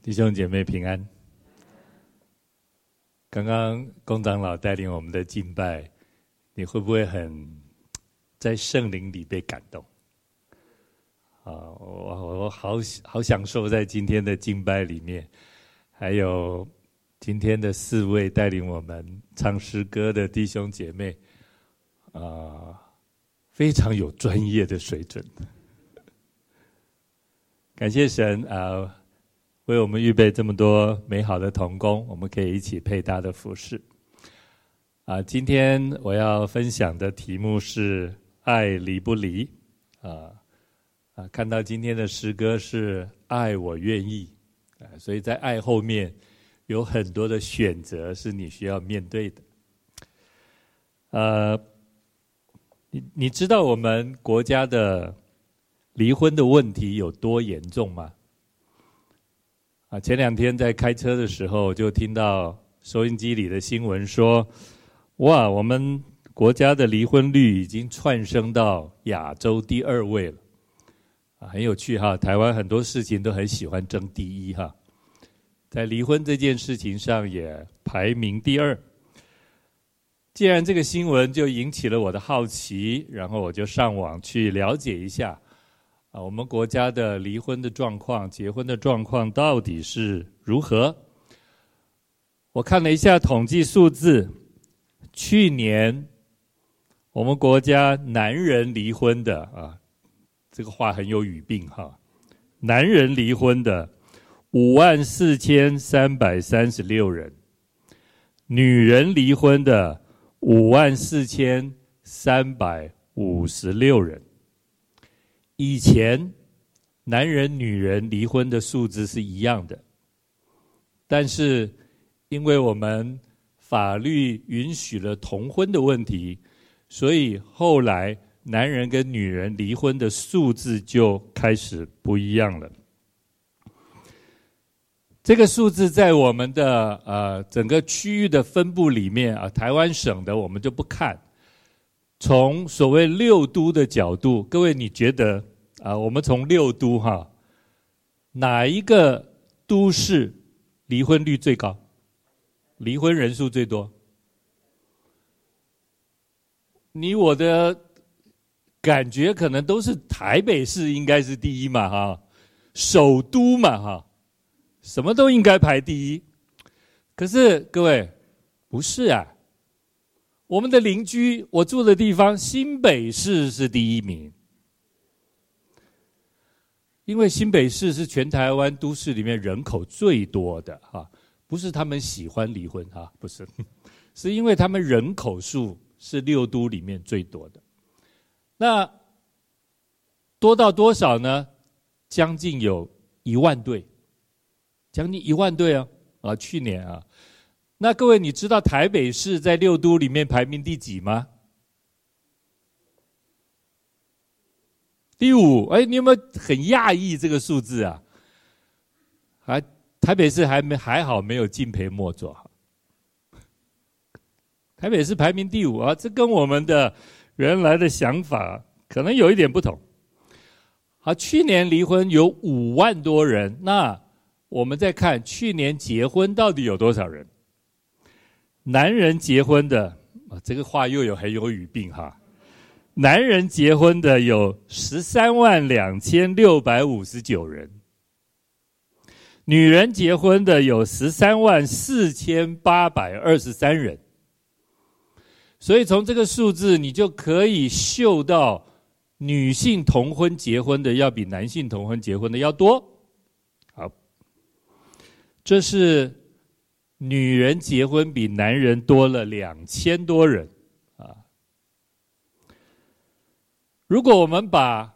弟兄姐妹平安。刚刚工长老带领我们的敬拜，你会不会很在圣灵里被感动？啊，我我好好享受在今天的敬拜里面，还有今天的四位带领我们唱诗歌的弟兄姐妹，啊，非常有专业的水准。感谢神啊！为我们预备这么多美好的童工，我们可以一起配搭的服饰。啊，今天我要分享的题目是“爱离不离”。啊啊，看到今天的诗歌是“爱我愿意”，啊，所以在爱后面有很多的选择是你需要面对的。呃，你你知道我们国家的离婚的问题有多严重吗？啊，前两天在开车的时候，就听到收音机里的新闻说：“哇，我们国家的离婚率已经窜升到亚洲第二位了。”啊，很有趣哈！台湾很多事情都很喜欢争第一哈，在离婚这件事情上也排名第二。既然这个新闻就引起了我的好奇，然后我就上网去了解一下。啊，我们国家的离婚的状况、结婚的状况到底是如何？我看了一下统计数字，去年我们国家男人离婚的啊，这个话很有语病哈，男人离婚的五万四千三百三十六人，女人离婚的五万四千三百五十六人。以前，男人、女人离婚的数字是一样的，但是因为我们法律允许了同婚的问题，所以后来男人跟女人离婚的数字就开始不一样了。这个数字在我们的呃整个区域的分布里面啊，台湾省的我们就不看。从所谓六都的角度，各位你觉得啊？我们从六都哈，哪一个都市离婚率最高？离婚人数最多？你我的感觉可能都是台北市应该是第一嘛哈，首都嘛哈，什么都应该排第一。可是各位不是啊。我们的邻居，我住的地方新北市是第一名，因为新北市是全台湾都市里面人口最多的哈，不是他们喜欢离婚哈，不是，是因为他们人口数是六都里面最多的。那多到多少呢？将近有一万对，将近一万对啊！啊，去年啊。那各位，你知道台北市在六都里面排名第几吗？第五。哎，你有没有很讶异这个数字啊？还台北市还没还好，没有敬陪末座。台北市排名第五啊，这跟我们的原来的想法可能有一点不同。好，去年离婚有五万多人，那我们再看去年结婚到底有多少人？男人结婚的，这个话又有很有语病哈。男人结婚的有十三万两千六百五十九人，女人结婚的有十三万四千八百二十三人。所以从这个数字，你就可以嗅到女性同婚结婚的要比男性同婚结婚的要多。好，这是。女人结婚比男人多了两千多人，啊！如果我们把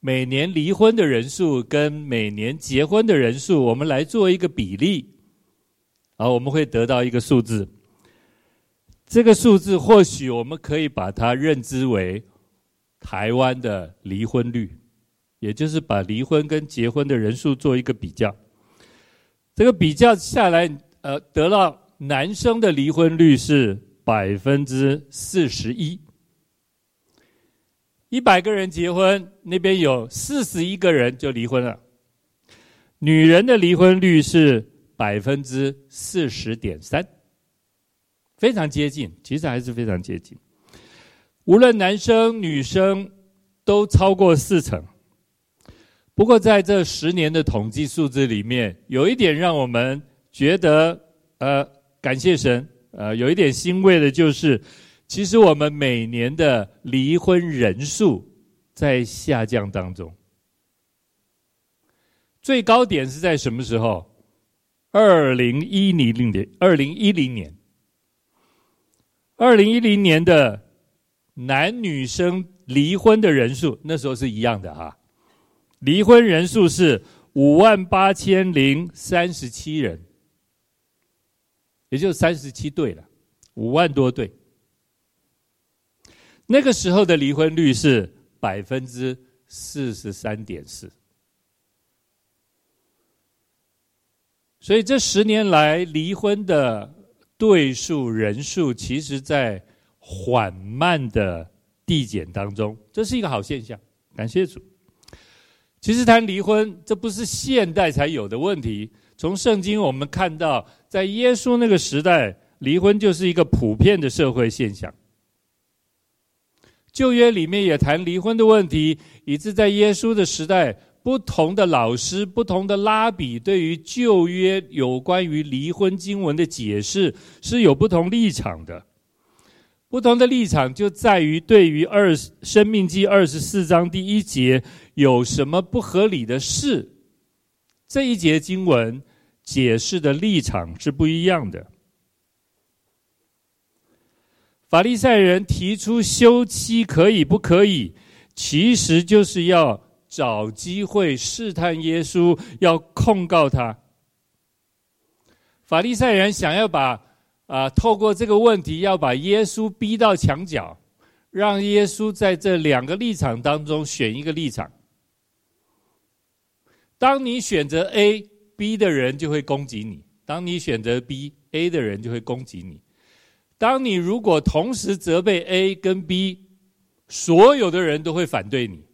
每年离婚的人数跟每年结婚的人数，我们来做一个比例，啊，我们会得到一个数字。这个数字或许我们可以把它认知为台湾的离婚率，也就是把离婚跟结婚的人数做一个比较。这个比较下来。呃，得到男生的离婚率是百分之四十一，一百个人结婚，那边有四十一个人就离婚了。女人的离婚率是百分之四十点三，非常接近，其实还是非常接近。无论男生女生都超过四成。不过在这十年的统计数字里面，有一点让我们觉得呃感谢神，呃有一点欣慰的就是，其实我们每年的离婚人数在下降当中。最高点是在什么时候？二零一零年，二零一零年，二零一零年的男女生离婚的人数，那时候是一样的哈。离婚人数是五万八千零三十七人，也就三十七对了，五万多对。那个时候的离婚率是百分之四十三点四。所以这十年来离婚的对数人数，其实在缓慢的递减当中，这是一个好现象。感谢主。其实谈离婚，这不是现代才有的问题。从圣经我们看到，在耶稣那个时代，离婚就是一个普遍的社会现象。旧约里面也谈离婚的问题，以致在耶稣的时代。不同的老师、不同的拉比，对于旧约有关于离婚经文的解释是有不同立场的。不同的立场就在于对于二生命记二十四章第一节有什么不合理的事，这一节经文解释的立场是不一样的。法利赛人提出休妻可以不可以，其实就是要。找机会试探耶稣，要控告他。法利赛人想要把啊、透过这个问题，要把耶稣逼到墙角，让耶稣在这两个立场当中选一个立场。当你选择 A B 的人就会攻击你；当你选择 B，A 的人就会攻击你。当你如果同时责备 A 跟 B，所有的人都会反对你。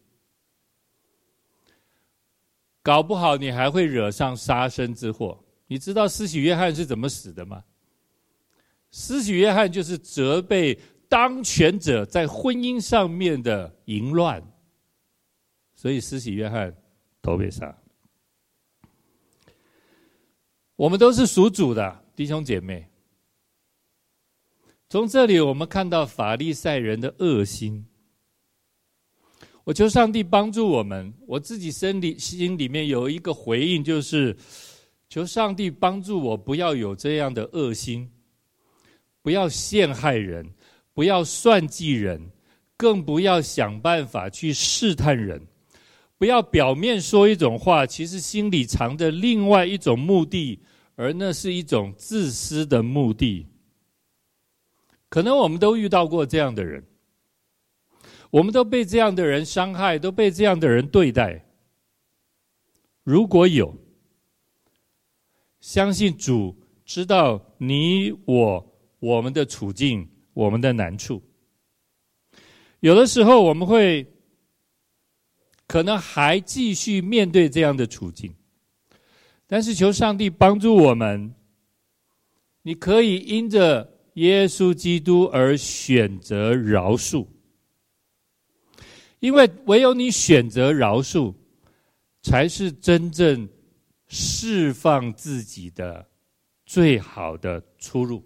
搞不好你还会惹上杀身之祸。你知道施洗约翰是怎么死的吗？施洗约翰就是责备当权者在婚姻上面的淫乱，所以施洗约翰头被杀。我们都是属主的弟兄姐妹。从这里我们看到法利赛人的恶心。我求上帝帮助我们。我自己心里心里面有一个回应，就是求上帝帮助我，不要有这样的恶心，不要陷害人，不要算计人，更不要想办法去试探人，不要表面说一种话，其实心里藏着另外一种目的，而那是一种自私的目的。可能我们都遇到过这样的人。我们都被这样的人伤害，都被这样的人对待。如果有，相信主知道你我我们的处境，我们的难处。有的时候我们会可能还继续面对这样的处境，但是求上帝帮助我们。你可以因着耶稣基督而选择饶恕。因为唯有你选择饶恕，才是真正释放自己的最好的出路。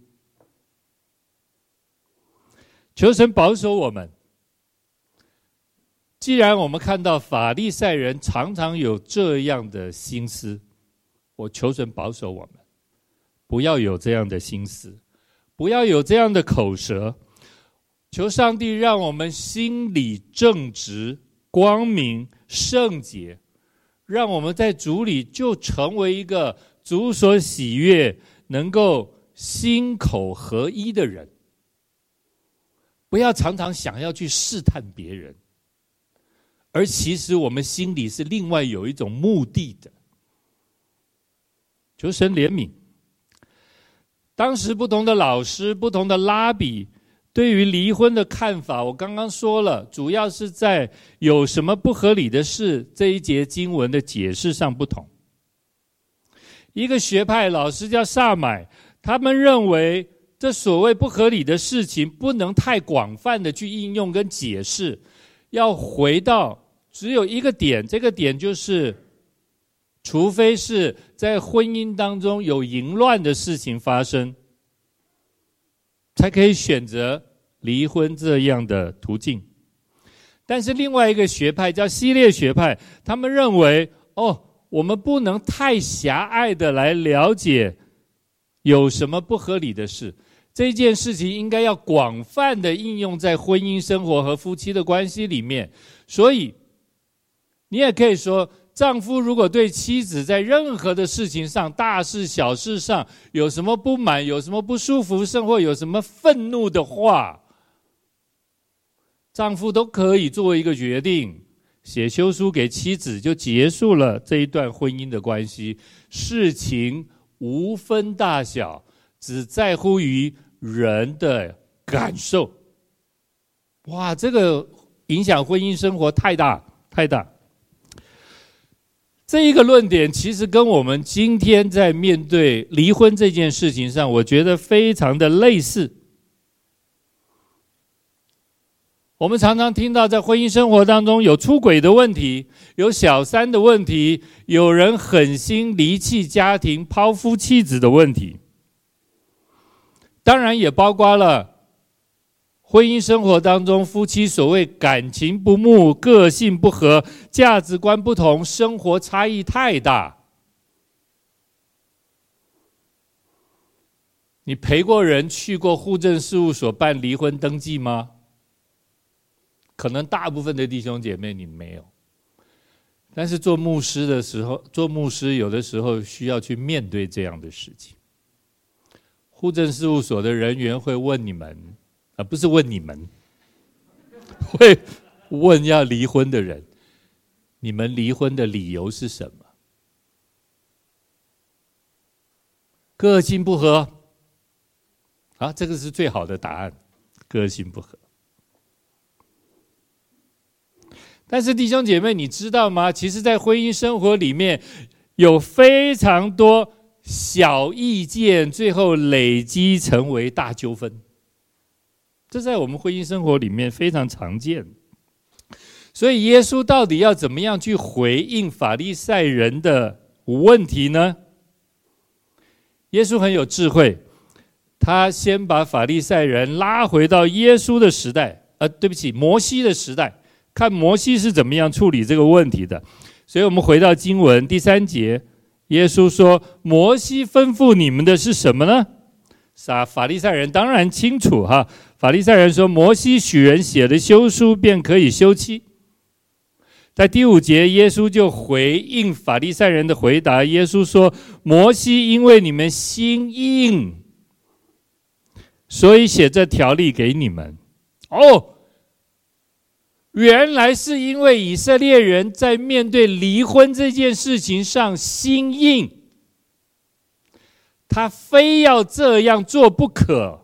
求神保守我们。既然我们看到法利赛人常常有这样的心思，我求神保守我们，不要有这样的心思，不要有这样的口舌。求上帝让我们心里正直、光明、圣洁，让我们在主里就成为一个主所喜悦、能够心口合一的人。不要常常想要去试探别人，而其实我们心里是另外有一种目的的。求神怜悯。当时不同的老师、不同的拉比。对于离婚的看法，我刚刚说了，主要是在有什么不合理的事这一节经文的解释上不同。一个学派老师叫萨买，他们认为这所谓不合理的事情不能太广泛的去应用跟解释，要回到只有一个点，这个点就是，除非是在婚姻当中有淫乱的事情发生，才可以选择离婚这样的途径。但是另外一个学派叫系列学派，他们认为，哦。我们不能太狭隘的来了解有什么不合理的事，这件事情应该要广泛的应用在婚姻生活和夫妻的关系里面。所以，你也可以说，丈夫如果对妻子在任何的事情上，大事小事上有什么不满、有什么不舒服，甚或有什么愤怒的话，丈夫都可以做一个决定。写休书给妻子，就结束了这一段婚姻的关系。事情无分大小，只在乎于人的感受。哇，这个影响婚姻生活太大太大。这一个论点其实跟我们今天在面对离婚这件事情上，我觉得非常的类似。我们常常听到，在婚姻生活当中有出轨的问题，有小三的问题，有人狠心离弃家庭、抛夫弃子的问题。当然，也包括了婚姻生活当中夫妻所谓感情不睦、个性不合、价值观不同、生活差异太大。你陪过人去过户政事务所办离婚登记吗？可能大部分的弟兄姐妹你没有，但是做牧师的时候，做牧师有的时候需要去面对这样的事情。户政事务所的人员会问你们，啊，不是问你们，会问要离婚的人，你们离婚的理由是什么？个性不合，啊，这个是最好的答案，个性不合。但是弟兄姐妹，你知道吗？其实，在婚姻生活里面，有非常多小意见，最后累积成为大纠纷。这在我们婚姻生活里面非常常见。所以，耶稣到底要怎么样去回应法利赛人的问题呢？耶稣很有智慧，他先把法利赛人拉回到耶稣的时代，呃，对不起，摩西的时代。看摩西是怎么样处理这个问题的，所以我们回到经文第三节，耶稣说：“摩西吩咐你们的是什么呢？”撒法利赛人当然清楚哈。法利赛人说：“摩西许人写的休书便可以休妻。”在第五节，耶稣就回应法利赛人的回答。耶稣说：“摩西因为你们心硬，所以写这条例给你们。”哦。原来是因为以色列人在面对离婚这件事情上心硬，他非要这样做不可。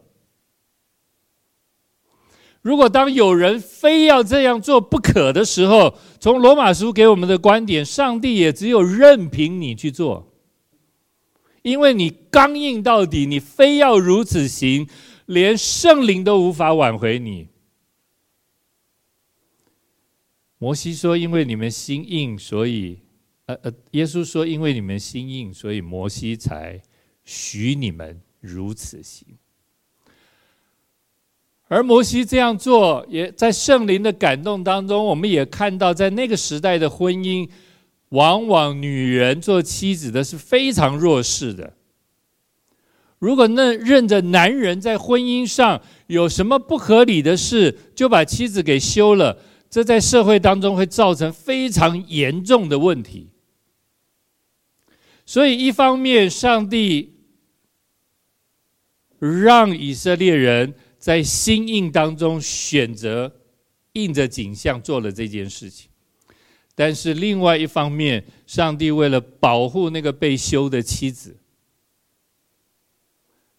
如果当有人非要这样做不可的时候，从罗马书给我们的观点，上帝也只有任凭你去做，因为你刚硬到底，你非要如此行，连圣灵都无法挽回你。摩西说：“因为你们心硬，所以……呃呃，耶稣说：‘因为你们心硬，所以摩西才许你们如此行。’而摩西这样做，也在圣灵的感动当中，我们也看到，在那个时代的婚姻，往往女人做妻子的是非常弱势的。如果那认着男人在婚姻上有什么不合理的事，就把妻子给休了。”这在社会当中会造成非常严重的问题。所以，一方面，上帝让以色列人在心硬当中选择硬着景象做了这件事情；但是，另外一方面，上帝为了保护那个被休的妻子，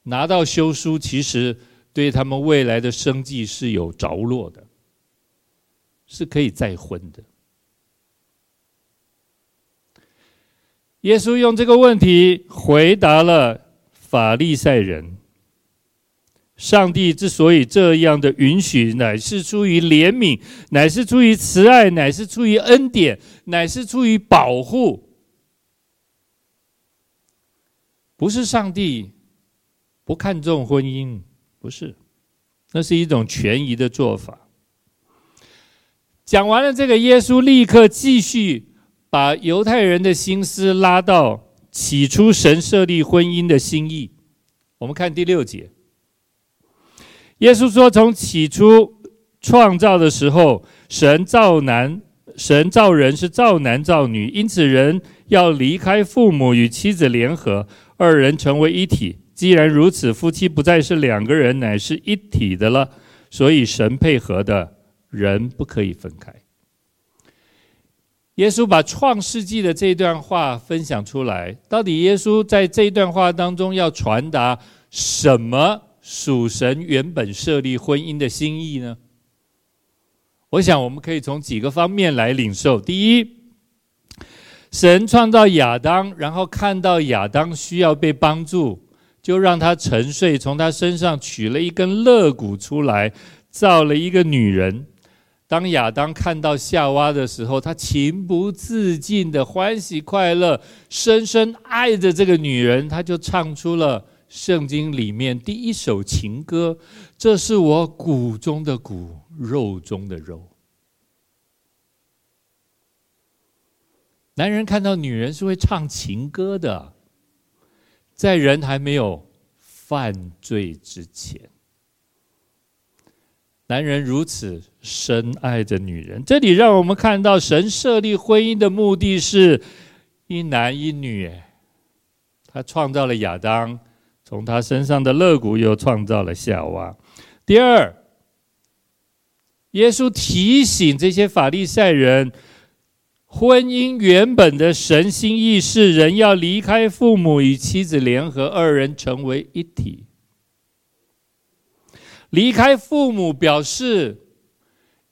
拿到休书，其实对他们未来的生计是有着落的。是可以再婚的，耶稣用这个问题回答了法利赛人。上帝之所以这样的允许，乃是出于怜悯，乃是出于慈爱，乃是出于恩典，乃是出于保护。不是上帝不看重婚姻，不是，那是一种权宜的做法。讲完了这个，耶稣立刻继续把犹太人的心思拉到起初神设立婚姻的心意。我们看第六节。耶稣说：“从起初创造的时候，神造男，神造人是造男造女，因此人要离开父母与妻子联合，二人成为一体。既然如此，夫妻不再是两个人，乃是一体的了。所以神配合的人不可以分开。”耶稣把创世纪的这段话分享出来，到底耶稣在这一段话当中要传达什么？属神原本设立婚姻的心意呢？我想我们可以从几个方面来领受。第一，神创造亚当，然后看到亚当需要被帮助，就让他沉睡，从他身上取了一根肋骨出来，造了一个女人。当亚当看到夏娃的时候，他情不自禁的欢喜快乐，深深爱着这个女人，他就唱出了。圣经里面第一首情歌，这是我骨中的骨，肉中的肉。男人看到女人是会唱情歌的，在人还没有犯罪之前，男人如此深爱着女人。这里让我们看到，神设立婚姻的目的是一男一女，他创造了亚当。从他身上的肋骨又创造了夏娃。第二，耶稣提醒这些法利赛人，婚姻原本的神心意是人要离开父母与妻子联合，二人成为一体。离开父母表示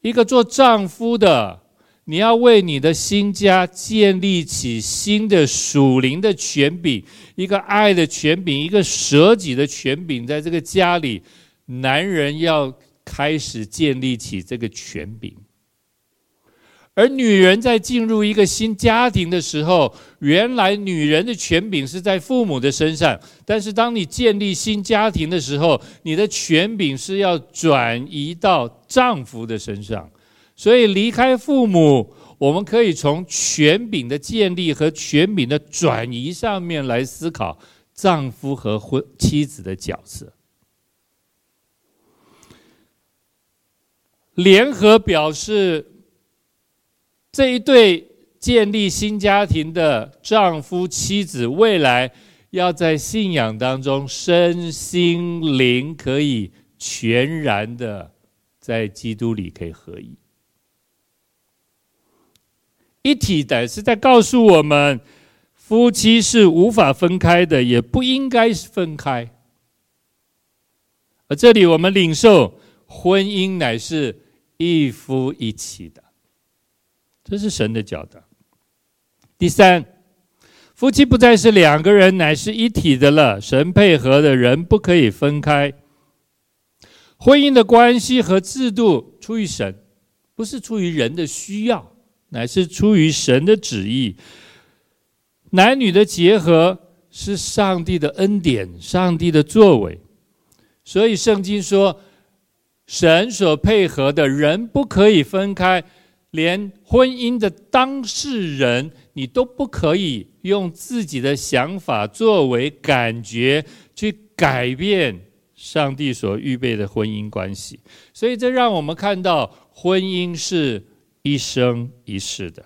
一个做丈夫的。你要为你的新家建立起新的属灵的权柄，一个爱的权柄，一个舍己的权柄，在这个家里，男人要开始建立起这个权柄。而女人在进入一个新家庭的时候，原来女人的权柄是在父母的身上，但是当你建立新家庭的时候，你的权柄是要转移到丈夫的身上。所以离开父母，我们可以从权柄的建立和权柄的转移上面来思考丈夫和婚妻子的角色。联合表示这一对建立新家庭的丈夫妻子，未来要在信仰当中身心灵可以全然的在基督里可以合一。一体的是在告诉我们，夫妻是无法分开的，也不应该是分开。而这里我们领受，婚姻乃是一夫一妻的，这是神的教导。第三，夫妻不再是两个人，乃是一体的了。神配合的人不可以分开。婚姻的关系和制度出于神，不是出于人的需要。乃是出于神的旨意，男女的结合是上帝的恩典，上帝的作为。所以圣经说，神所配合的人不可以分开，连婚姻的当事人，你都不可以用自己的想法、作为、感觉去改变上帝所预备的婚姻关系。所以这让我们看到，婚姻是。一生一世的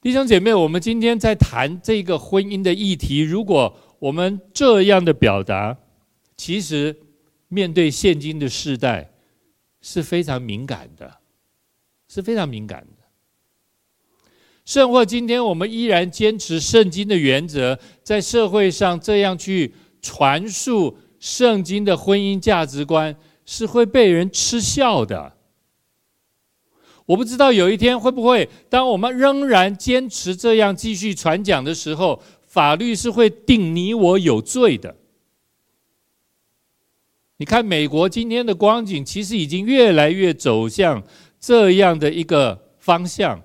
弟兄姐妹，我们今天在谈这个婚姻的议题。如果我们这样的表达，其实面对现今的世代是非常敏感的，是非常敏感的。甚或今天我们依然坚持圣经的原则，在社会上这样去传述圣经的婚姻价值观，是会被人嗤笑的。我不知道有一天会不会，当我们仍然坚持这样继续传讲的时候，法律是会定你我有罪的。你看，美国今天的光景，其实已经越来越走向这样的一个方向。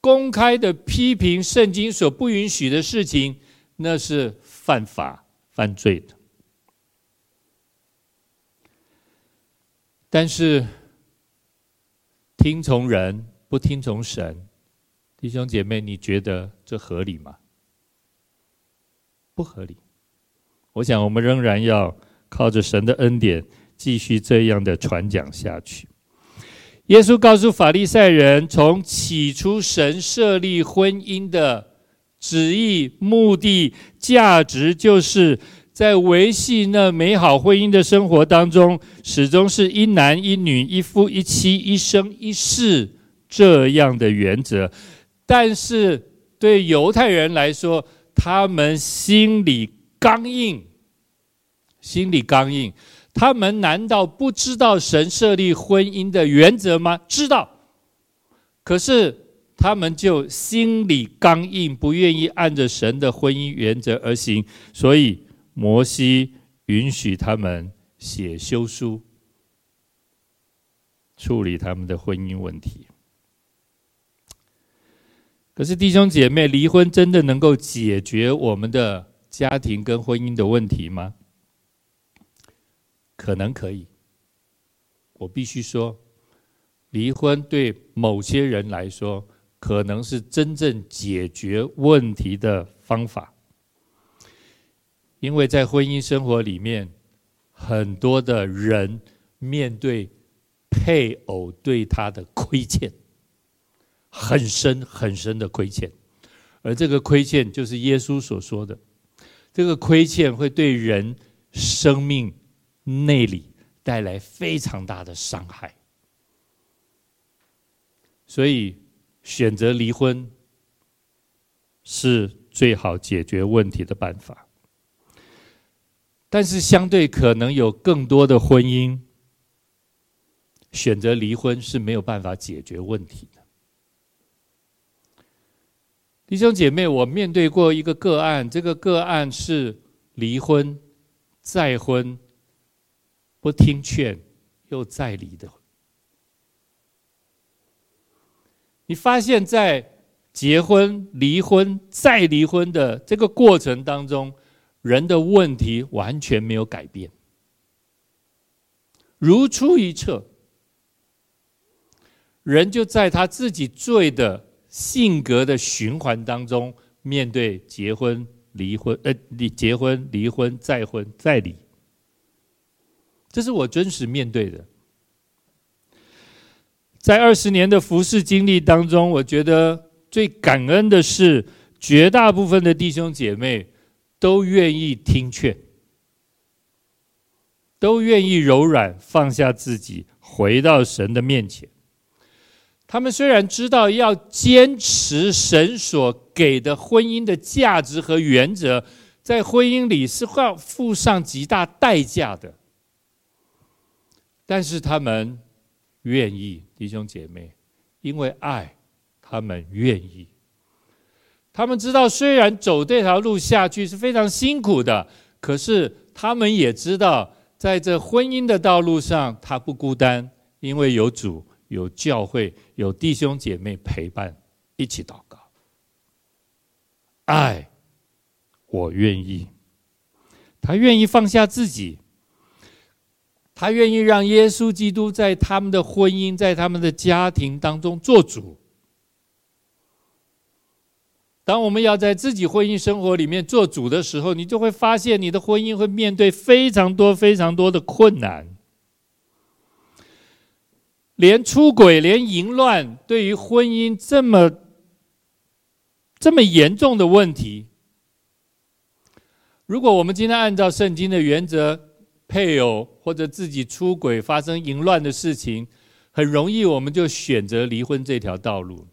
公开的批评圣经所不允许的事情，那是犯法犯罪的。但是，听从人不听从神，弟兄姐妹，你觉得这合理吗？不合理。我想，我们仍然要靠着神的恩典，继续这样的传讲下去。耶稣告诉法利赛人，从起初神设立婚姻的旨意、目的、价值，就是在维系那美好婚姻的生活当中，始终是一男一女、一夫一妻、一生一世这样的原则。但是对犹太人来说，他们心里，刚硬，心里刚硬，他们难道不知道神设立婚姻的原则吗？知道，可是他们就心里刚硬，不愿意按着神的婚姻原则而行，所以摩西允许他们写休书，处理他们的婚姻问题。可是弟兄姐妹，离婚真的能够解决我们的？家庭跟婚姻的问题吗？可能可以。我必须说，离婚对某些人来说，可能是真正解决问题的方法。因为在婚姻生活里面，很多的人面对配偶对他的亏欠，很深很深的亏欠，而这个亏欠就是耶稣所说的。这个亏欠会对人生命内里带来非常大的伤害，所以选择离婚是最好解决问题的办法。但是，相对可能有更多的婚姻选择离婚是没有办法解决问题的。弟兄姐妹，我面对过一个个案，这个个案是离婚、再婚、不听劝又再离的。你发现，在结婚、离婚、再离婚的这个过程当中，人的问题完全没有改变，如出一辙，人就在他自己罪的。性格的循环当中，面对结婚、离婚，呃，离结婚、离婚、再婚、再离，这是我真实面对的。在二十年的服事经历当中，我觉得最感恩的是，绝大部分的弟兄姐妹都愿意听劝，都愿意柔软，放下自己，回到神的面前。他们虽然知道要坚持神所给的婚姻的价值和原则，在婚姻里是要付上极大代价的，但是他们愿意，弟兄姐妹，因为爱，他们愿意。他们知道，虽然走这条路下去是非常辛苦的，可是他们也知道，在这婚姻的道路上，他不孤单，因为有主。有教会，有弟兄姐妹陪伴，一起祷告。爱，我愿意。他愿意放下自己，他愿意让耶稣基督在他们的婚姻，在他们的家庭当中做主。当我们要在自己婚姻生活里面做主的时候，你就会发现你的婚姻会面对非常多、非常多的困难。连出轨、连淫乱，对于婚姻这么这么严重的问题，如果我们今天按照圣经的原则，配偶或者自己出轨、发生淫乱的事情，很容易我们就选择离婚这条道路。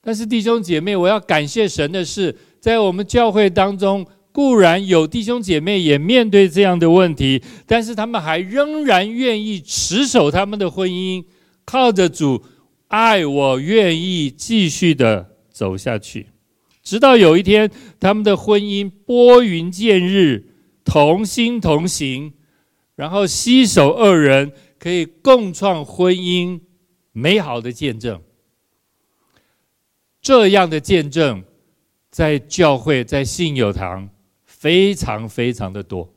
但是弟兄姐妹，我要感谢神的是，在我们教会当中，固然有弟兄姐妹也面对这样的问题，但是他们还仍然愿意持守他们的婚姻，靠着主爱我，愿意继续的走下去，直到有一天他们的婚姻拨云见日，同心同行，然后携手二人可以共创婚姻美好的见证。这样的见证，在教会，在信友堂，非常非常的多，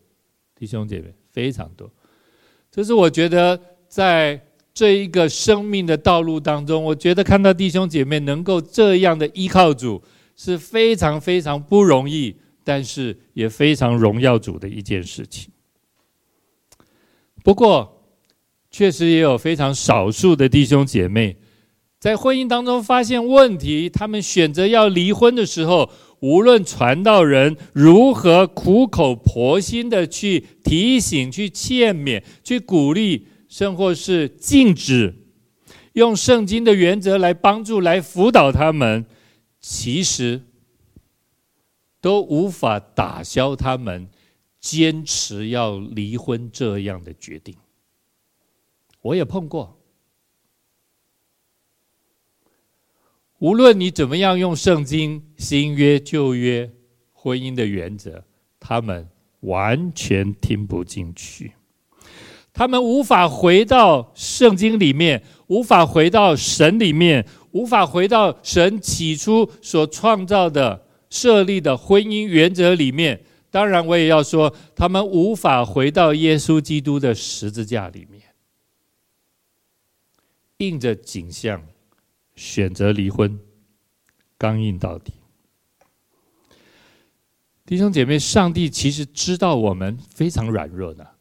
弟兄姐妹非常多。这是我觉得在这一个生命的道路当中，我觉得看到弟兄姐妹能够这样的依靠主，是非常非常不容易，但是也非常荣耀主的一件事情。不过，确实也有非常少数的弟兄姐妹。在婚姻当中发现问题，他们选择要离婚的时候，无论传道人如何苦口婆心的去提醒、去劝勉、去鼓励，甚或是禁止，用圣经的原则来帮助、来辅导他们，其实都无法打消他们坚持要离婚这样的决定。我也碰过。无论你怎么样用圣经、新约、旧约、婚姻的原则，他们完全听不进去。他们无法回到圣经里面，无法回到神里面，无法回到神起初所创造的、设立的婚姻原则里面。当然，我也要说，他们无法回到耶稣基督的十字架里面，印着景象。选择离婚，刚硬到底。弟兄姐妹，上帝其实知道我们非常软弱的。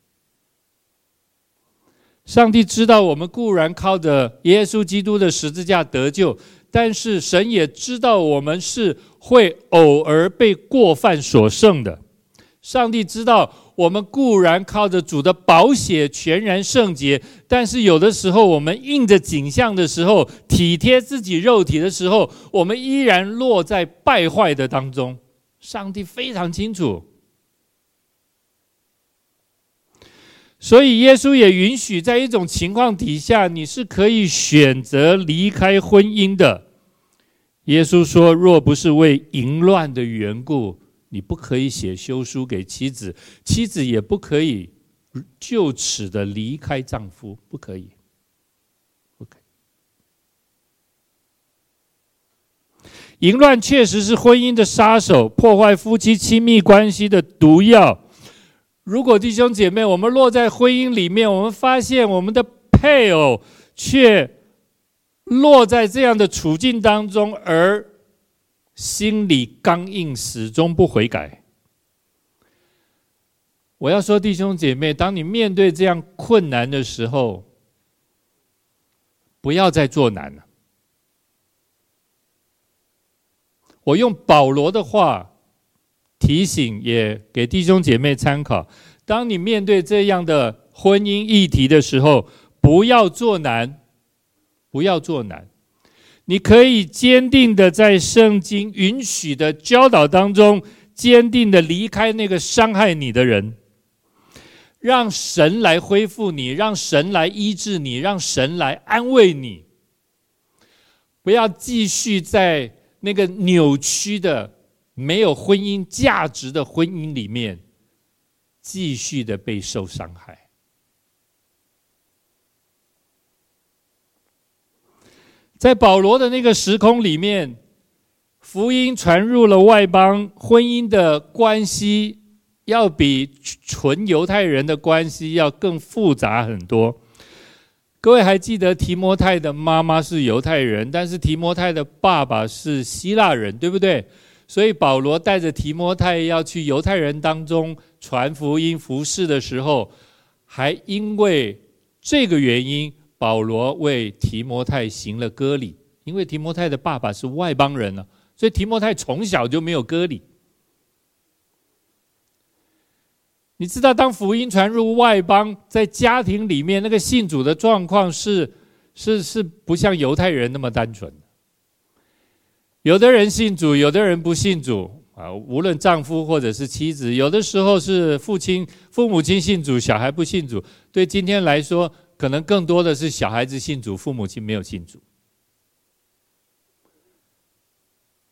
上帝知道我们固然靠着耶稣基督的十字架得救，但是神也知道我们是会偶尔被过犯所胜的。上帝知道。我们固然靠着主的宝血全然圣洁，但是有的时候我们应着景象的时候，体贴自己肉体的时候，我们依然落在败坏的当中。上帝非常清楚，所以耶稣也允许在一种情况底下，你是可以选择离开婚姻的。耶稣说：“若不是为淫乱的缘故。”你不可以写休书给妻子，妻子也不可以就此的离开丈夫，不可以，不可。淫乱确实是婚姻的杀手，破坏夫妻亲密关系的毒药。如果弟兄姐妹，我们落在婚姻里面，我们发现我们的配偶却落在这样的处境当中，而心里刚硬，始终不悔改。我要说，弟兄姐妹，当你面对这样困难的时候，不要再做难了。我用保罗的话提醒，也给弟兄姐妹参考：当你面对这样的婚姻议题的时候，不要做难，不要做难。你可以坚定的在圣经允许的教导当中，坚定的离开那个伤害你的人，让神来恢复你，让神来医治你，让神来安慰你。不要继续在那个扭曲的、没有婚姻价值的婚姻里面，继续的被受伤害。在保罗的那个时空里面，福音传入了外邦，婚姻的关系要比纯犹太人的关系要更复杂很多。各位还记得提摩太的妈妈是犹太人，但是提摩太的爸爸是希腊人，对不对？所以保罗带着提摩太要去犹太人当中传福音服事的时候，还因为这个原因。保罗为提摩太行了割礼，因为提摩太的爸爸是外邦人呢，所以提摩太从小就没有割礼。你知道，当福音传入外邦，在家庭里面那个信主的状况是是是不像犹太人那么单纯。有的人信主，有的人不信主，啊，无论丈夫或者是妻子，有的时候是父亲、父母亲信主，小孩不信主。对今天来说，可能更多的是小孩子信主，父母亲没有信主。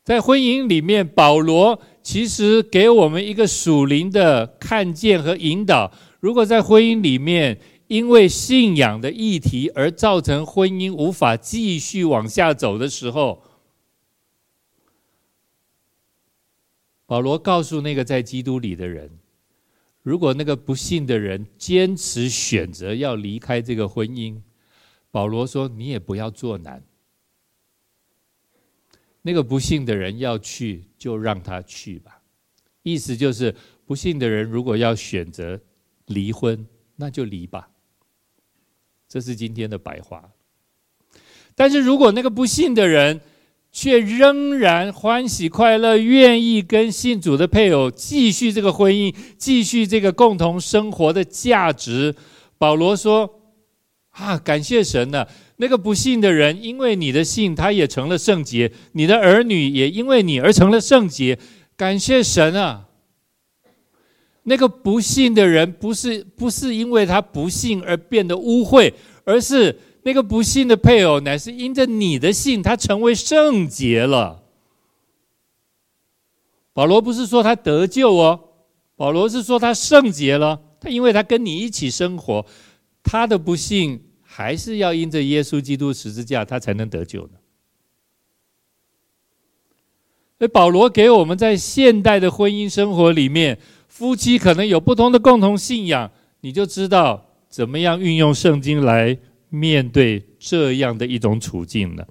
在婚姻里面，保罗其实给我们一个属灵的看见和引导。如果在婚姻里面，因为信仰的议题而造成婚姻无法继续往下走的时候，保罗告诉那个在基督里的人：如果那个不幸的人坚持选择要离开这个婚姻，保罗说：“你也不要做难。”那个不幸的人要去，就让他去吧。意思就是，不幸的人如果要选择离婚，那就离吧。这是今天的白话。但是如果那个不幸的人却仍然欢喜快乐，愿意跟信主的配偶继续这个婚姻，继续这个共同生活的价值，保罗说：“啊，感谢神呢。”那个不信的人，因为你的信，他也成了圣洁；你的儿女也因为你而成了圣洁。感谢神啊！那个不信的人，不是不是因为他不信而变得污秽，而是那个不信的配偶，乃是因着你的信，他成为圣洁了。保罗不是说他得救哦，保罗是说他圣洁了。他因为他跟你一起生活，他的不信。还是要因着耶稣基督十字架，他才能得救呢。所以保罗给我们在现代的婚姻生活里面，夫妻可能有不同的共同信仰，你就知道怎么样运用圣经来面对这样的一种处境呢。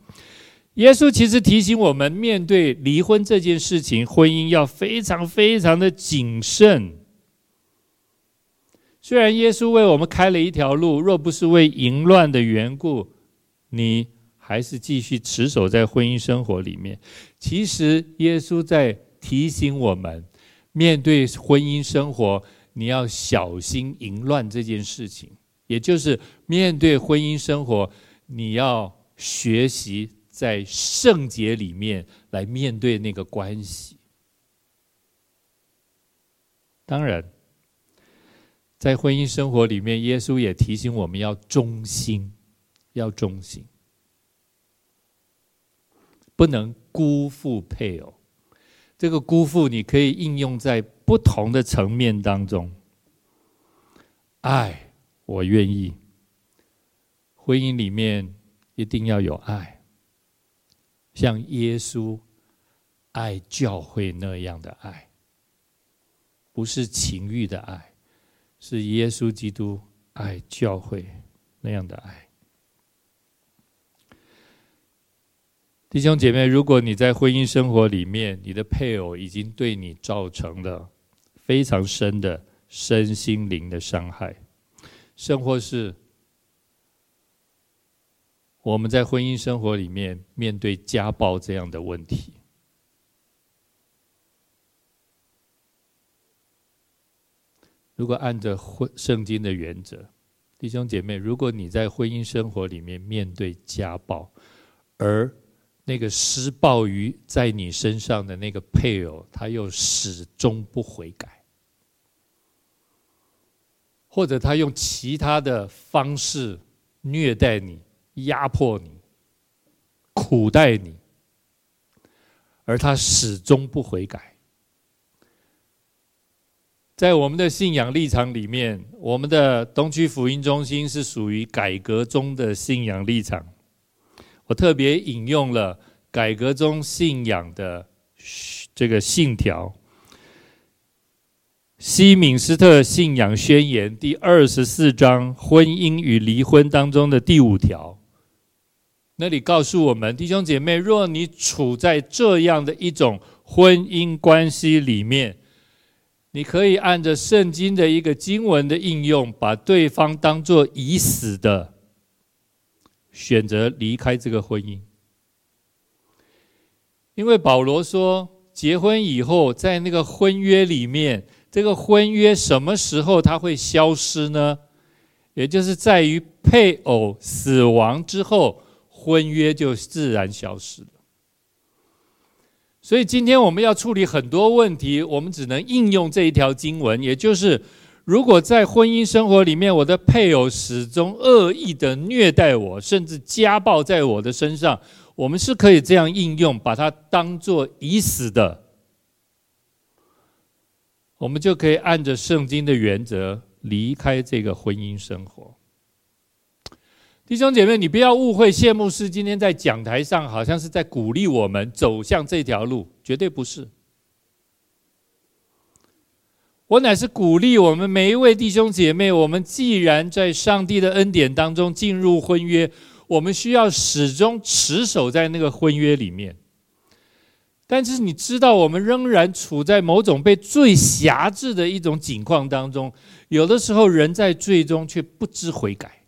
耶稣其实提醒我们，面对离婚这件事情，婚姻要非常非常的谨慎。虽然耶稣为我们开了一条路，若不是为淫乱的缘故，你还是继续持守在婚姻生活里面。其实耶稣在提醒我们，面对婚姻生活，你要小心淫乱这件事情。也就是面对婚姻生活，你要学习在圣洁里面来面对那个关系。当然。在婚姻生活里面，耶稣也提醒我们要忠心，要忠心，不能辜负配偶。这个辜负，你可以应用在不同的层面当中。爱，我愿意。婚姻里面一定要有爱，像耶稣爱教会那样的爱，不是情欲的爱。是耶稣基督爱教会那样的爱，弟兄姐妹，如果你在婚姻生活里面，你的配偶已经对你造成了非常深的身心灵的伤害，甚或是我们在婚姻生活里面面对家暴这样的问题。如果按照婚圣经的原则，弟兄姐妹，如果你在婚姻生活里面面对家暴，而那个施暴于在你身上的那个配偶，他又始终不悔改，或者他用其他的方式虐待你、压迫你、苦待你，而他始终不悔改。在我们的信仰立场里面，我们的东区福音中心是属于改革中的信仰立场。我特别引用了改革中信仰的这个信条，《西敏斯特信仰宣言》第二十四章婚姻与离婚当中的第五条，那里告诉我们：弟兄姐妹，若你处在这样的一种婚姻关系里面，你可以按着圣经的一个经文的应用，把对方当作已死的，选择离开这个婚姻。因为保罗说，结婚以后，在那个婚约里面，这个婚约什么时候它会消失呢？也就是在于配偶死亡之后，婚约就自然消失了。所以今天我们要处理很多问题，我们只能应用这一条经文，也就是，如果在婚姻生活里面，我的配偶始终恶意的虐待我，甚至家暴在我的身上，我们是可以这样应用，把它当作已死的，我们就可以按着圣经的原则离开这个婚姻生活。弟兄姐妹，你不要误会，谢牧师今天在讲台上好像是在鼓励我们走向这条路，绝对不是。我乃是鼓励我们每一位弟兄姐妹，我们既然在上帝的恩典当中进入婚约，我们需要始终持守在那个婚约里面。但是你知道，我们仍然处在某种被最辖制的一种境况当中，有的时候人在罪中却不知悔改。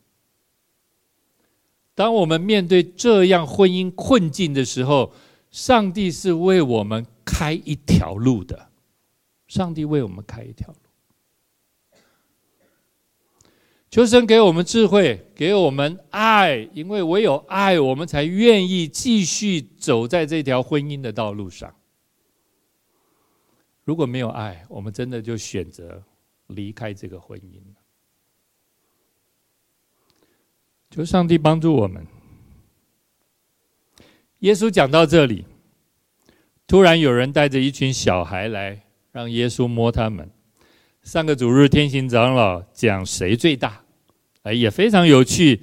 当我们面对这样婚姻困境的时候，上帝是为我们开一条路的。上帝为我们开一条路。求神给我们智慧，给我们爱，因为唯有爱，我们才愿意继续走在这条婚姻的道路上。如果没有爱，我们真的就选择离开这个婚姻。求上帝帮助我们。耶稣讲到这里，突然有人带着一群小孩来，让耶稣摸他们。上个主日，天行长老讲谁最大，哎，也非常有趣。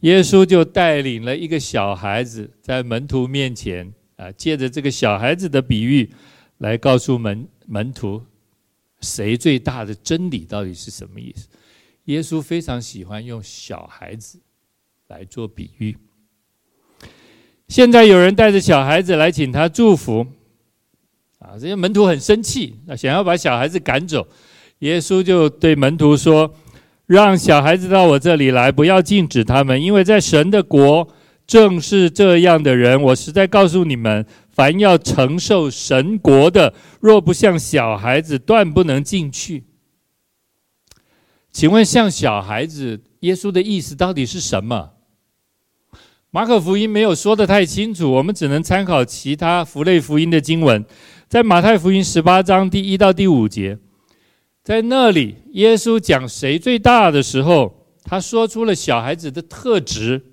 耶稣就带领了一个小孩子在门徒面前啊，借着这个小孩子的比喻，来告诉门门徒谁最大的真理到底是什么意思。耶稣非常喜欢用小孩子。来做比喻。现在有人带着小孩子来请他祝福，啊，这些门徒很生气，那想要把小孩子赶走。耶稣就对门徒说：“让小孩子到我这里来，不要禁止他们，因为在神的国正是这样的人。我实在告诉你们，凡要承受神国的，若不像小孩子，断不能进去。”请问，像小孩子，耶稣的意思到底是什么？马可福音没有说得太清楚，我们只能参考其他福类福音的经文。在马太福音十八章第一到第五节，在那里耶稣讲谁最大的时候，他说出了小孩子的特质。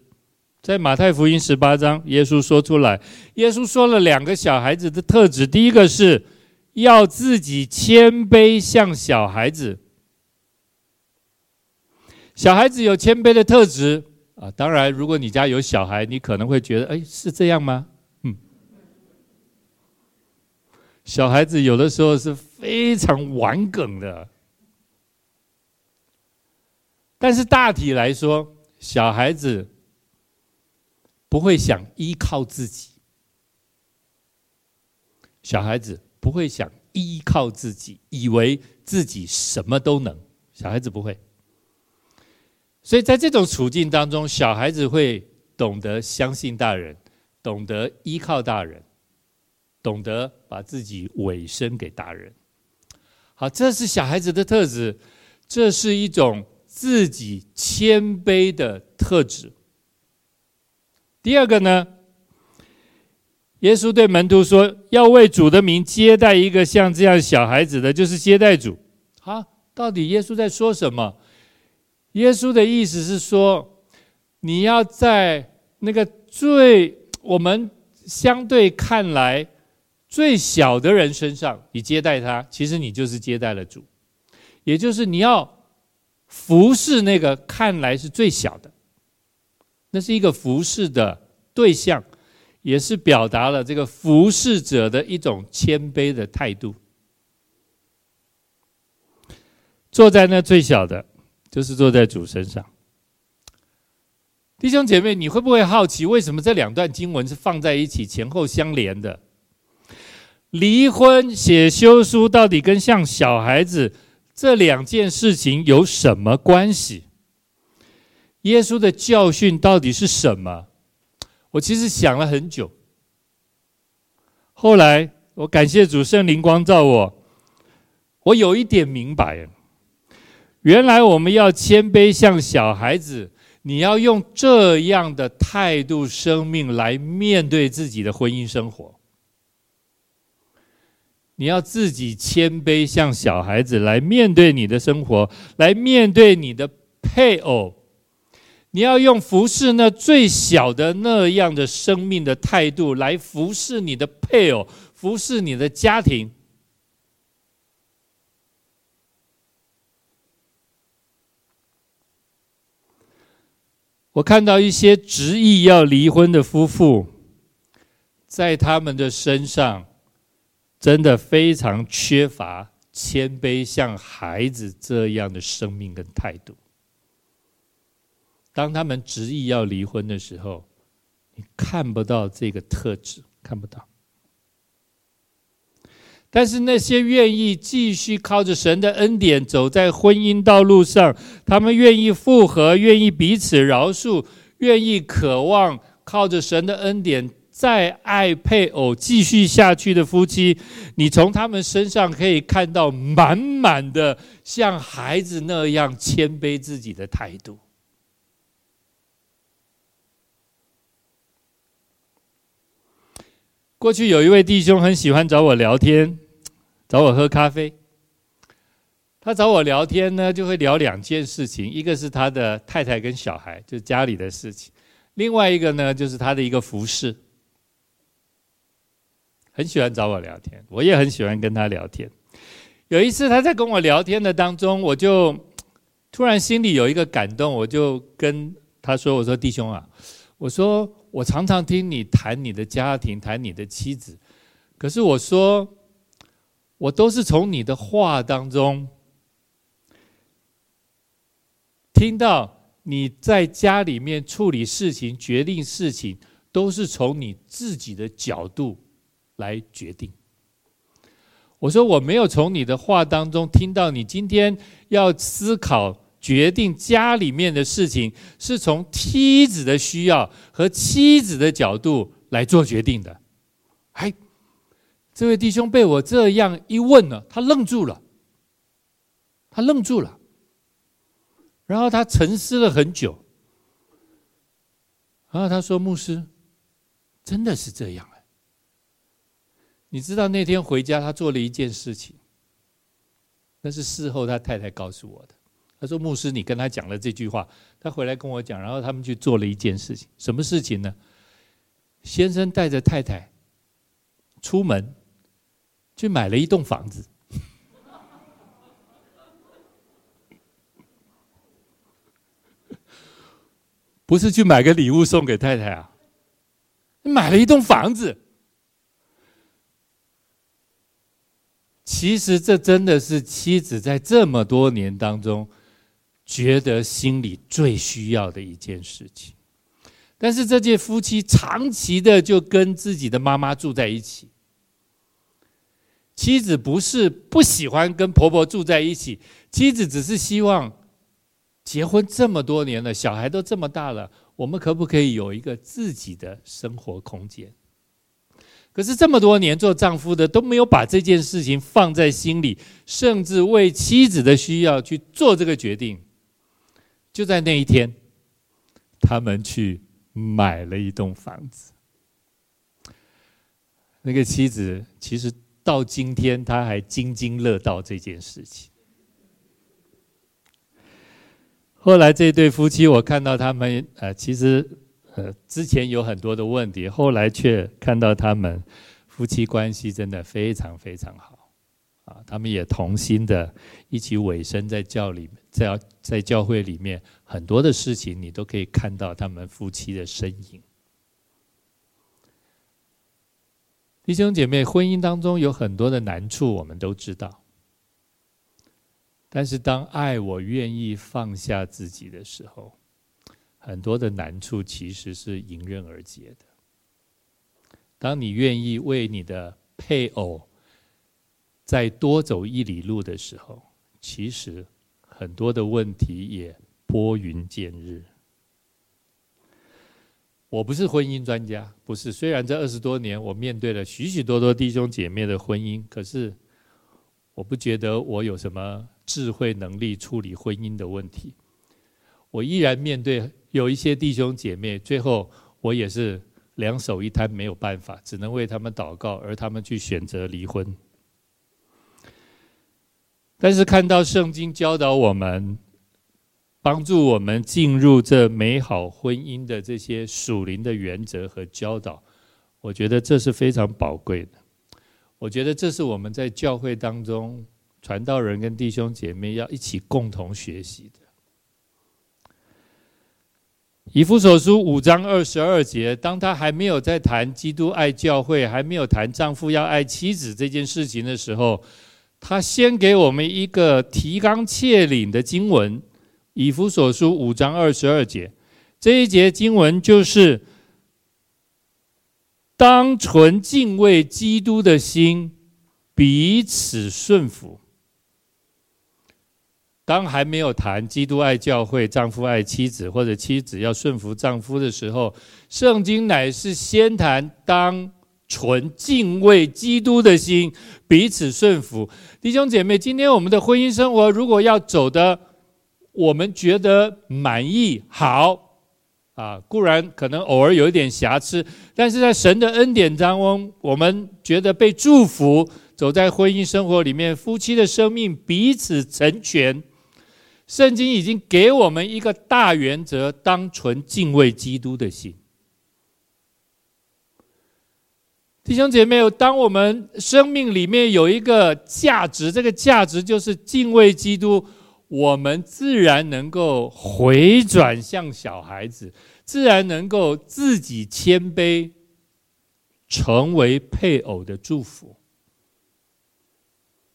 在马太福音十八章，耶稣说出来，耶稣说了两个小孩子的特质，第一个是要自己谦卑，像小孩子。小孩子有谦卑的特质。啊，当然，如果你家有小孩，你可能会觉得，哎，是这样吗？嗯，小孩子有的时候是非常顽梗的，但是大体来说，小孩子不会想依靠自己，小孩子不会想依靠自己，以为自己什么都能，小孩子不会。所以在这种处境当中，小孩子会懂得相信大人，懂得依靠大人，懂得把自己委身给大人。好，这是小孩子的特质，这是一种自己谦卑的特质。第二个呢，耶稣对门徒说，要为主的名接待一个像这样小孩子的，就是接待主。好，到底耶稣在说什么？耶稣的意思是说，你要在那个最我们相对看来最小的人身上，你接待他，其实你就是接待了主。也就是你要服侍那个看来是最小的，那是一个服侍的对象，也是表达了这个服侍者的一种谦卑的态度。坐在那最小的。就是坐在主身上，弟兄姐妹，你会不会好奇，为什么这两段经文是放在一起，前后相连的？离婚写休书到底跟像小孩子这两件事情有什么关系？耶稣的教训到底是什么？我其实想了很久，后来我感谢主圣灵光照我，我有一点明白了。原来我们要谦卑像小孩子，你要用这样的态度、生命来面对自己的婚姻生活。你要自己谦卑，像小孩子来面对你的生活，来面对你的配偶。你要用服侍那最小的那样的生命的态度来服侍你的配偶，服侍你的家庭。我看到一些执意要离婚的夫妇，在他们的身上，真的非常缺乏谦卑，像孩子这样的生命跟态度。当他们执意要离婚的时候，你看不到这个特质，看不到。但是那些愿意继续靠着神的恩典走在婚姻道路上，他们愿意复合，愿意彼此饶恕，愿意渴望靠着神的恩典再爱配偶继续下去的夫妻，你从他们身上可以看到满满的像孩子那样谦卑自己的态度。过去有一位弟兄很喜欢找我聊天，找我喝咖啡。他找我聊天呢，就会聊两件事情，一个是他的太太跟小孩，就是家里的事情；另外一个呢，就是他的一个服侍。很喜欢找我聊天，我也很喜欢跟他聊天。有一次他在跟我聊天的当中，我就突然心里有一个感动，我就跟他说：“我说弟兄啊，我说。”我常常听你谈你的家庭，谈你的妻子，可是我说，我都是从你的话当中听到你在家里面处理事情、决定事情，都是从你自己的角度来决定。我说我没有从你的话当中听到你今天要思考。决定家里面的事情是从妻子的需要和妻子的角度来做决定的。哎，这位弟兄被我这样一问呢，他愣住了，他愣住了，然后他沉思了很久，然后他说：“牧师，真的是这样哎。你知道那天回家他做了一件事情，那是事后他太太告诉我的。”他说：“牧师，你跟他讲了这句话，他回来跟我讲，然后他们去做了一件事情，什么事情呢？先生带着太太出门去买了一栋房子，不是去买个礼物送给太太啊，买了一栋房子。其实这真的是妻子在这么多年当中。”觉得心里最需要的一件事情，但是这对夫妻长期的就跟自己的妈妈住在一起。妻子不是不喜欢跟婆婆住在一起，妻子只是希望结婚这么多年了，小孩都这么大了，我们可不可以有一个自己的生活空间？可是这么多年做丈夫的都没有把这件事情放在心里，甚至为妻子的需要去做这个决定。就在那一天，他们去买了一栋房子。那个妻子其实到今天，他还津津乐道这件事情。后来这对夫妻，我看到他们呃，其实呃之前有很多的问题，后来却看到他们夫妻关系真的非常非常好。啊，他们也同心的一起委身在教里，在在教会里面很多的事情，你都可以看到他们夫妻的身影。弟兄姐妹，婚姻当中有很多的难处，我们都知道。但是当爱我愿意放下自己的时候，很多的难处其实是迎刃而解的。当你愿意为你的配偶，再多走一里路的时候，其实很多的问题也拨云见日。我不是婚姻专家，不是。虽然这二十多年我面对了许许多多弟兄姐妹的婚姻，可是我不觉得我有什么智慧能力处理婚姻的问题。我依然面对有一些弟兄姐妹，最后我也是两手一摊，没有办法，只能为他们祷告，而他们去选择离婚。但是看到圣经教导我们，帮助我们进入这美好婚姻的这些属灵的原则和教导，我觉得这是非常宝贵的。我觉得这是我们在教会当中传道人跟弟兄姐妹要一起共同学习的。以弗所书五章二十二节，当他还没有在谈基督爱教会，还没有谈丈夫要爱妻子这件事情的时候，他先给我们一个提纲挈领的经文。以弗所书五章二十二节，这一节经文就是：当存敬畏基督的心，彼此顺服。当还没有谈基督爱教会、丈夫爱妻子，或者妻子要顺服丈夫的时候，圣经乃是先谈当纯敬畏基督的心，彼此顺服。弟兄姐妹，今天我们的婚姻生活如果要走的，我们觉得满意好啊，固然可能偶尔有一点瑕疵，但是在神的恩典当中，我们觉得被祝福，走在婚姻生活里面，夫妻的生命彼此成全。圣经已经给我们一个大原则：当存敬畏基督的心。弟兄姐妹，当我们生命里面有一个价值，这个价值就是敬畏基督，我们自然能够回转向小孩子，自然能够自己谦卑，成为配偶的祝福，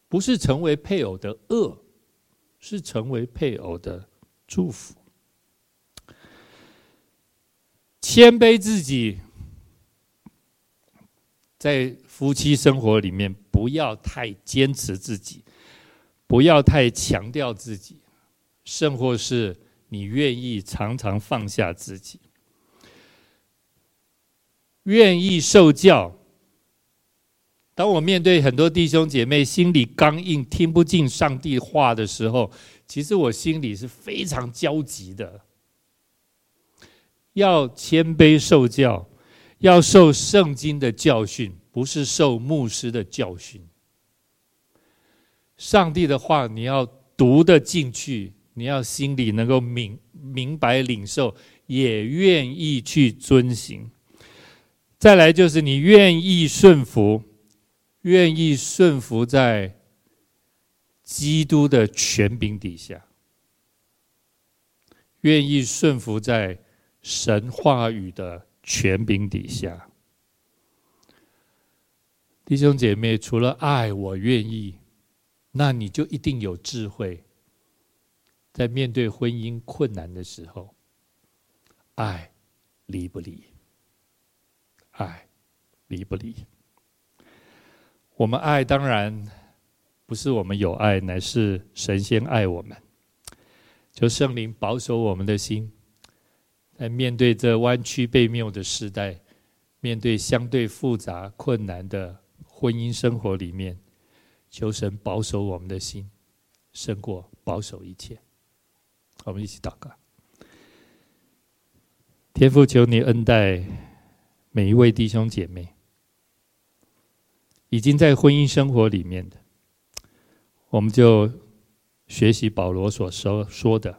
不是成为配偶的恶。是成为配偶的祝福，谦卑自己，在夫妻生活里面不要太坚持自己，不要太强调自己，甚或是你愿意常常放下自己，愿意受教。当我面对很多弟兄姐妹心里刚硬、听不进上帝话的时候，其实我心里是非常焦急的。要谦卑受教，要受圣经的教训，不是受牧师的教训。上帝的话你要读得进去，你要心里能够明明白领受，也愿意去遵行。再来就是你愿意顺服。愿意顺服在基督的权柄底下，愿意顺服在神话语的权柄底下。弟兄姐妹，除了爱，我愿意，那你就一定有智慧，在面对婚姻困难的时候，爱离不离？爱离不离？我们爱当然不是我们有爱，乃是神仙爱我们。求圣灵保守我们的心，在面对这弯曲悖谬的时代，面对相对复杂困难的婚姻生活里面，求神保守我们的心，胜过保守一切。我们一起祷告。天父，求你恩待每一位弟兄姐妹。已经在婚姻生活里面的，我们就学习保罗所说说的，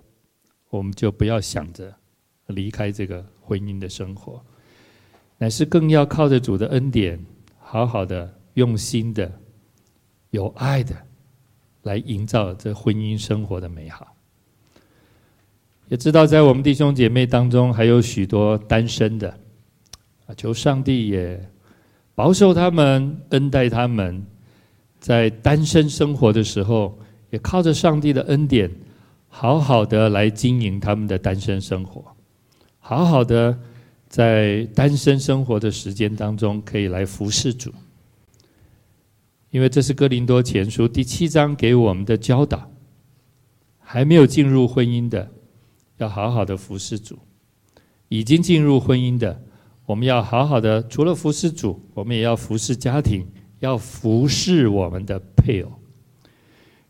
我们就不要想着离开这个婚姻的生活，乃是更要靠着主的恩典，好好的、用心的、有爱的来营造这婚姻生活的美好。也知道在我们弟兄姐妹当中还有许多单身的，啊，求上帝也。保守他们，恩待他们，在单身生活的时候，也靠着上帝的恩典，好好的来经营他们的单身生活，好好的在单身生活的时间当中，可以来服侍主。因为这是哥林多前书第七章给我们的教导，还没有进入婚姻的，要好好的服侍主；已经进入婚姻的。我们要好好的，除了服侍主，我们也要服侍家庭，要服侍我们的配偶。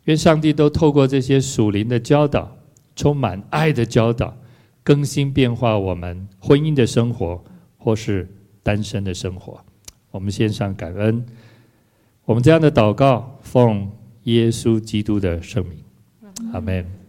愿上帝都透过这些属灵的教导，充满爱的教导，更新变化我们婚姻的生活，或是单身的生活。我们献上感恩，我们这样的祷告，奉耶稣基督的圣名，阿门。